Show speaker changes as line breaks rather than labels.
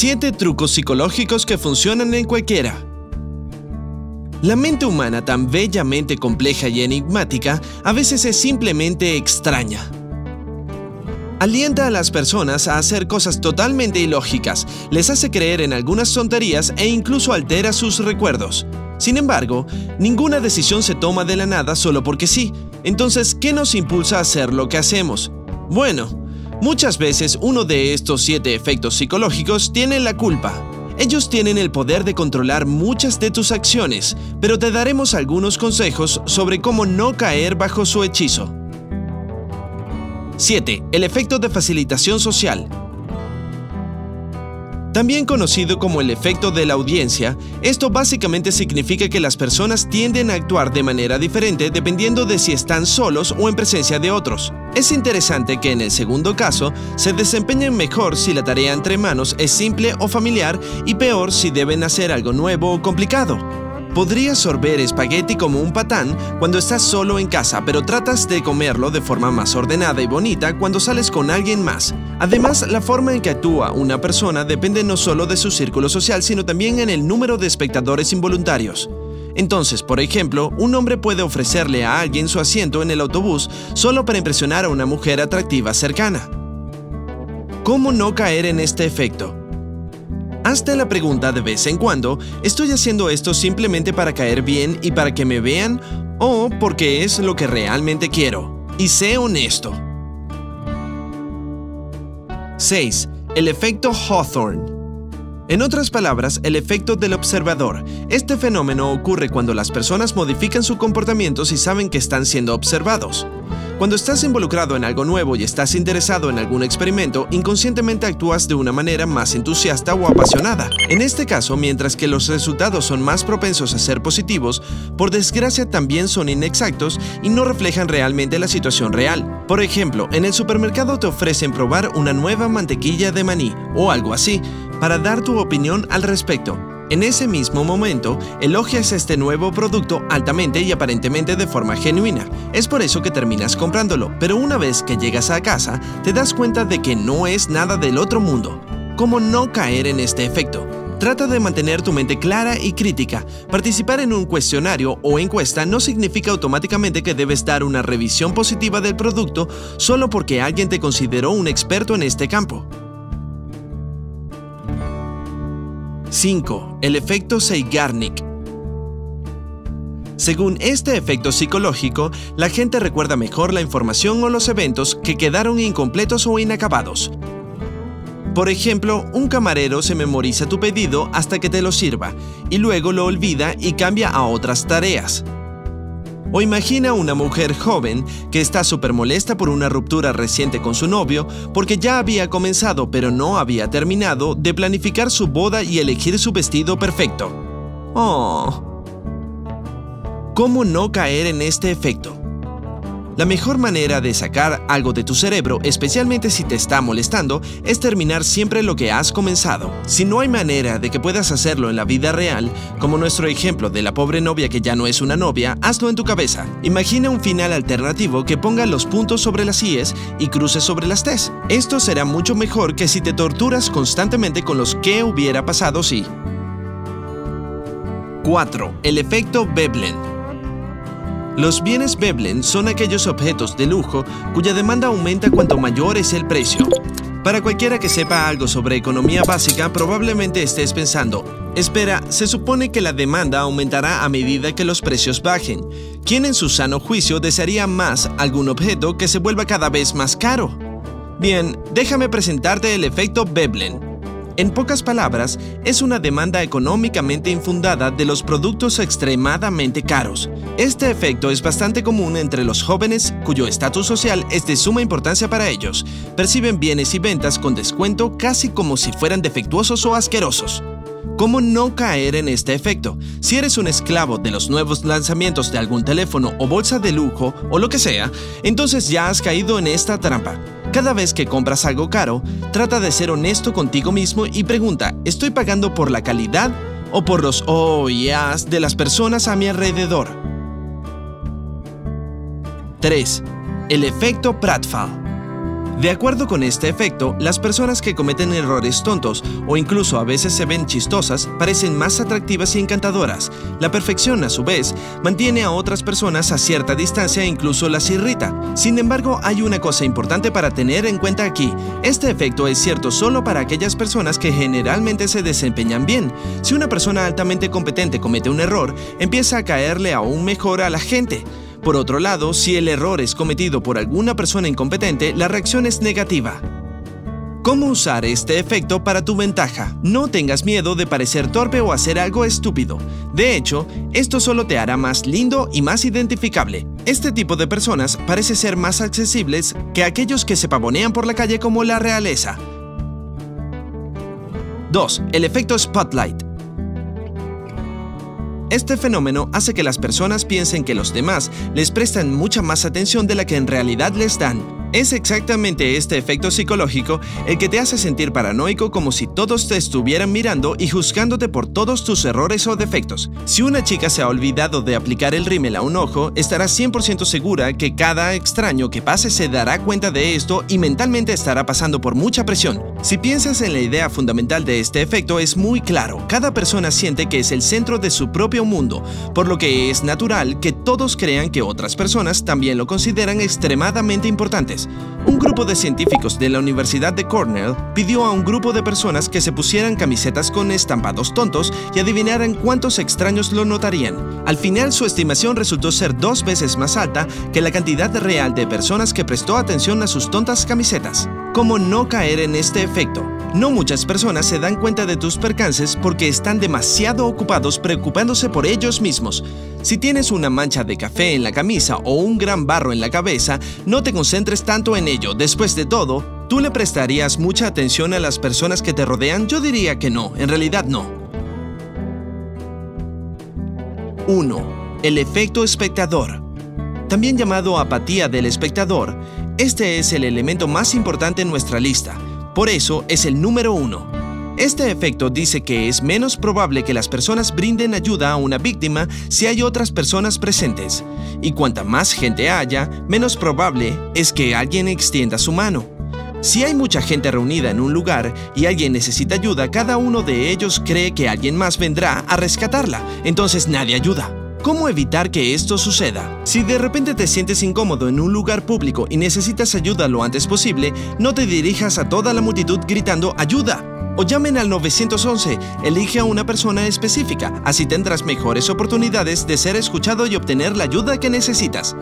7 trucos psicológicos que funcionan en cualquiera. La mente humana, tan bellamente compleja y enigmática, a veces es simplemente extraña. Alienta a las personas a hacer cosas totalmente ilógicas, les hace creer en algunas tonterías e incluso altera sus recuerdos. Sin embargo, ninguna decisión se toma de la nada solo porque sí. Entonces, ¿qué nos impulsa a hacer lo que hacemos? Bueno, muchas veces uno de estos siete efectos psicológicos tiene la culpa. Ellos tienen el poder de controlar muchas de tus acciones, pero te daremos algunos consejos sobre cómo no caer bajo su hechizo. 7. El efecto de facilitación social. También conocido como el efecto de la audiencia, esto básicamente significa que las personas tienden a actuar de manera diferente dependiendo de si están solos o en presencia de otros. Es interesante que en el segundo caso se desempeñen mejor si la tarea entre manos es simple o familiar y peor si deben hacer algo nuevo o complicado. Podrías sorber espagueti como un patán cuando estás solo en casa, pero tratas de comerlo de forma más ordenada y bonita cuando sales con alguien más. Además, la forma en que actúa una persona depende no solo de su círculo social, sino también en el número de espectadores involuntarios. Entonces, por ejemplo, un hombre puede ofrecerle a alguien su asiento en el autobús solo para impresionar a una mujer atractiva cercana. ¿Cómo no caer en este efecto? Hazte la pregunta de vez en cuando, ¿estoy haciendo esto simplemente para caer bien y para que me vean o porque es lo que realmente quiero? Y sé honesto. 6. El efecto Hawthorne. En otras palabras, el efecto del observador. Este fenómeno ocurre cuando las personas modifican su comportamiento si saben que están siendo observados. Cuando estás involucrado en algo nuevo y estás interesado en algún experimento, inconscientemente actúas de una manera más entusiasta o apasionada. En este caso, mientras que los resultados son más propensos a ser positivos, por desgracia también son inexactos y no reflejan realmente la situación real. Por ejemplo, en el supermercado te ofrecen probar una nueva mantequilla de maní o algo así, para dar tu opinión al respecto. En ese mismo momento, elogias este nuevo producto altamente y aparentemente de forma genuina. Es por eso que terminas comprándolo, pero una vez que llegas a casa, te das cuenta de que no es nada del otro mundo. ¿Cómo no caer en este efecto? Trata de mantener tu mente clara y crítica. Participar en un cuestionario o encuesta no significa automáticamente que debes dar una revisión positiva del producto solo porque alguien te consideró un experto en este campo. 5. El efecto Zeigarnik. Según este efecto psicológico, la gente recuerda mejor la información o los eventos que quedaron incompletos o inacabados. Por ejemplo, un camarero se memoriza tu pedido hasta que te lo sirva y luego lo olvida y cambia a otras tareas. O imagina una mujer joven que está súper molesta por una ruptura reciente con su novio porque ya había comenzado pero no había terminado de planificar su boda y elegir su vestido perfecto. Oh. ¿Cómo no caer en este efecto? La mejor manera de sacar algo de tu cerebro, especialmente si te está molestando, es terminar siempre lo que has comenzado. Si no hay manera de que puedas hacerlo en la vida real, como nuestro ejemplo de la pobre novia que ya no es una novia, hazlo en tu cabeza. Imagina un final alternativo que ponga los puntos sobre las IES y cruces sobre las T's. Esto será mucho mejor que si te torturas constantemente con los que hubiera pasado si. 4. El efecto Veblen. Los bienes Veblen son aquellos objetos de lujo cuya demanda aumenta cuanto mayor es el precio. Para cualquiera que sepa algo sobre economía básica, probablemente estés pensando, espera, se supone que la demanda aumentará a medida que los precios bajen. ¿Quién en su sano juicio desearía más algún objeto que se vuelva cada vez más caro? Bien, déjame presentarte el efecto Veblen. En pocas palabras, es una demanda económicamente infundada de los productos extremadamente caros. Este efecto es bastante común entre los jóvenes cuyo estatus social es de suma importancia para ellos. Perciben bienes y ventas con descuento casi como si fueran defectuosos o asquerosos. ¿Cómo no caer en este efecto? Si eres un esclavo de los nuevos lanzamientos de algún teléfono o bolsa de lujo o lo que sea, entonces ya has caído en esta trampa. Cada vez que compras algo caro, trata de ser honesto contigo mismo y pregunta, ¿estoy pagando por la calidad o por los oh yeahs de las personas a mi alrededor? 3. El efecto Pratfall. De acuerdo con este efecto, las personas que cometen errores tontos o incluso a veces se ven chistosas parecen más atractivas y encantadoras. La perfección, a su vez, mantiene a otras personas a cierta distancia e incluso las irrita. Sin embargo, hay una cosa importante para tener en cuenta aquí. Este efecto es cierto solo para aquellas personas que generalmente se desempeñan bien. Si una persona altamente competente comete un error, empieza a caerle aún mejor a la gente. Por otro lado, si el error es cometido por alguna persona incompetente, la reacción es negativa. ¿Cómo usar este efecto para tu ventaja? No tengas miedo de parecer torpe o hacer algo estúpido. De hecho, esto solo te hará más lindo y más identificable. Este tipo de personas parece ser más accesibles que aquellos que se pavonean por la calle como la realeza. 2. El efecto Spotlight. Este fenómeno hace que las personas piensen que los demás les prestan mucha más atención de la que en realidad les dan. Es exactamente este efecto psicológico el que te hace sentir paranoico como si todos te estuvieran mirando y juzgándote por todos tus errores o defectos. Si una chica se ha olvidado de aplicar el rímel a un ojo, estarás 100% segura que cada extraño que pase se dará cuenta de esto y mentalmente estará pasando por mucha presión. Si piensas en la idea fundamental de este efecto es muy claro, cada persona siente que es el centro de su propio mundo, por lo que es natural que todos crean que otras personas también lo consideran extremadamente importante. Un grupo de científicos de la Universidad de Cornell pidió a un grupo de personas que se pusieran camisetas con estampados tontos y adivinaran cuántos extraños lo notarían. Al final su estimación resultó ser dos veces más alta que la cantidad real de personas que prestó atención a sus tontas camisetas. ¿Cómo no caer en este efecto? No muchas personas se dan cuenta de tus percances porque están demasiado ocupados preocupándose por ellos mismos. Si tienes una mancha de café en la camisa o un gran barro en la cabeza, no te concentres tanto en ello. Después de todo, ¿tú le prestarías mucha atención a las personas que te rodean? Yo diría que no, en realidad no. 1. El efecto espectador. También llamado apatía del espectador, este es el elemento más importante en nuestra lista. Por eso es el número uno. Este efecto dice que es menos probable que las personas brinden ayuda a una víctima si hay otras personas presentes, y cuanta más gente haya, menos probable es que alguien extienda su mano. Si hay mucha gente reunida en un lugar y alguien necesita ayuda, cada uno de ellos cree que alguien más vendrá a rescatarla, entonces nadie ayuda. ¿Cómo evitar que esto suceda? Si de repente te sientes incómodo en un lugar público y necesitas ayuda lo antes posible, no te dirijas a toda la multitud gritando ¡ayuda! O llamen al 911, elige a una persona específica, así tendrás mejores oportunidades de ser escuchado y obtener la ayuda que necesitas.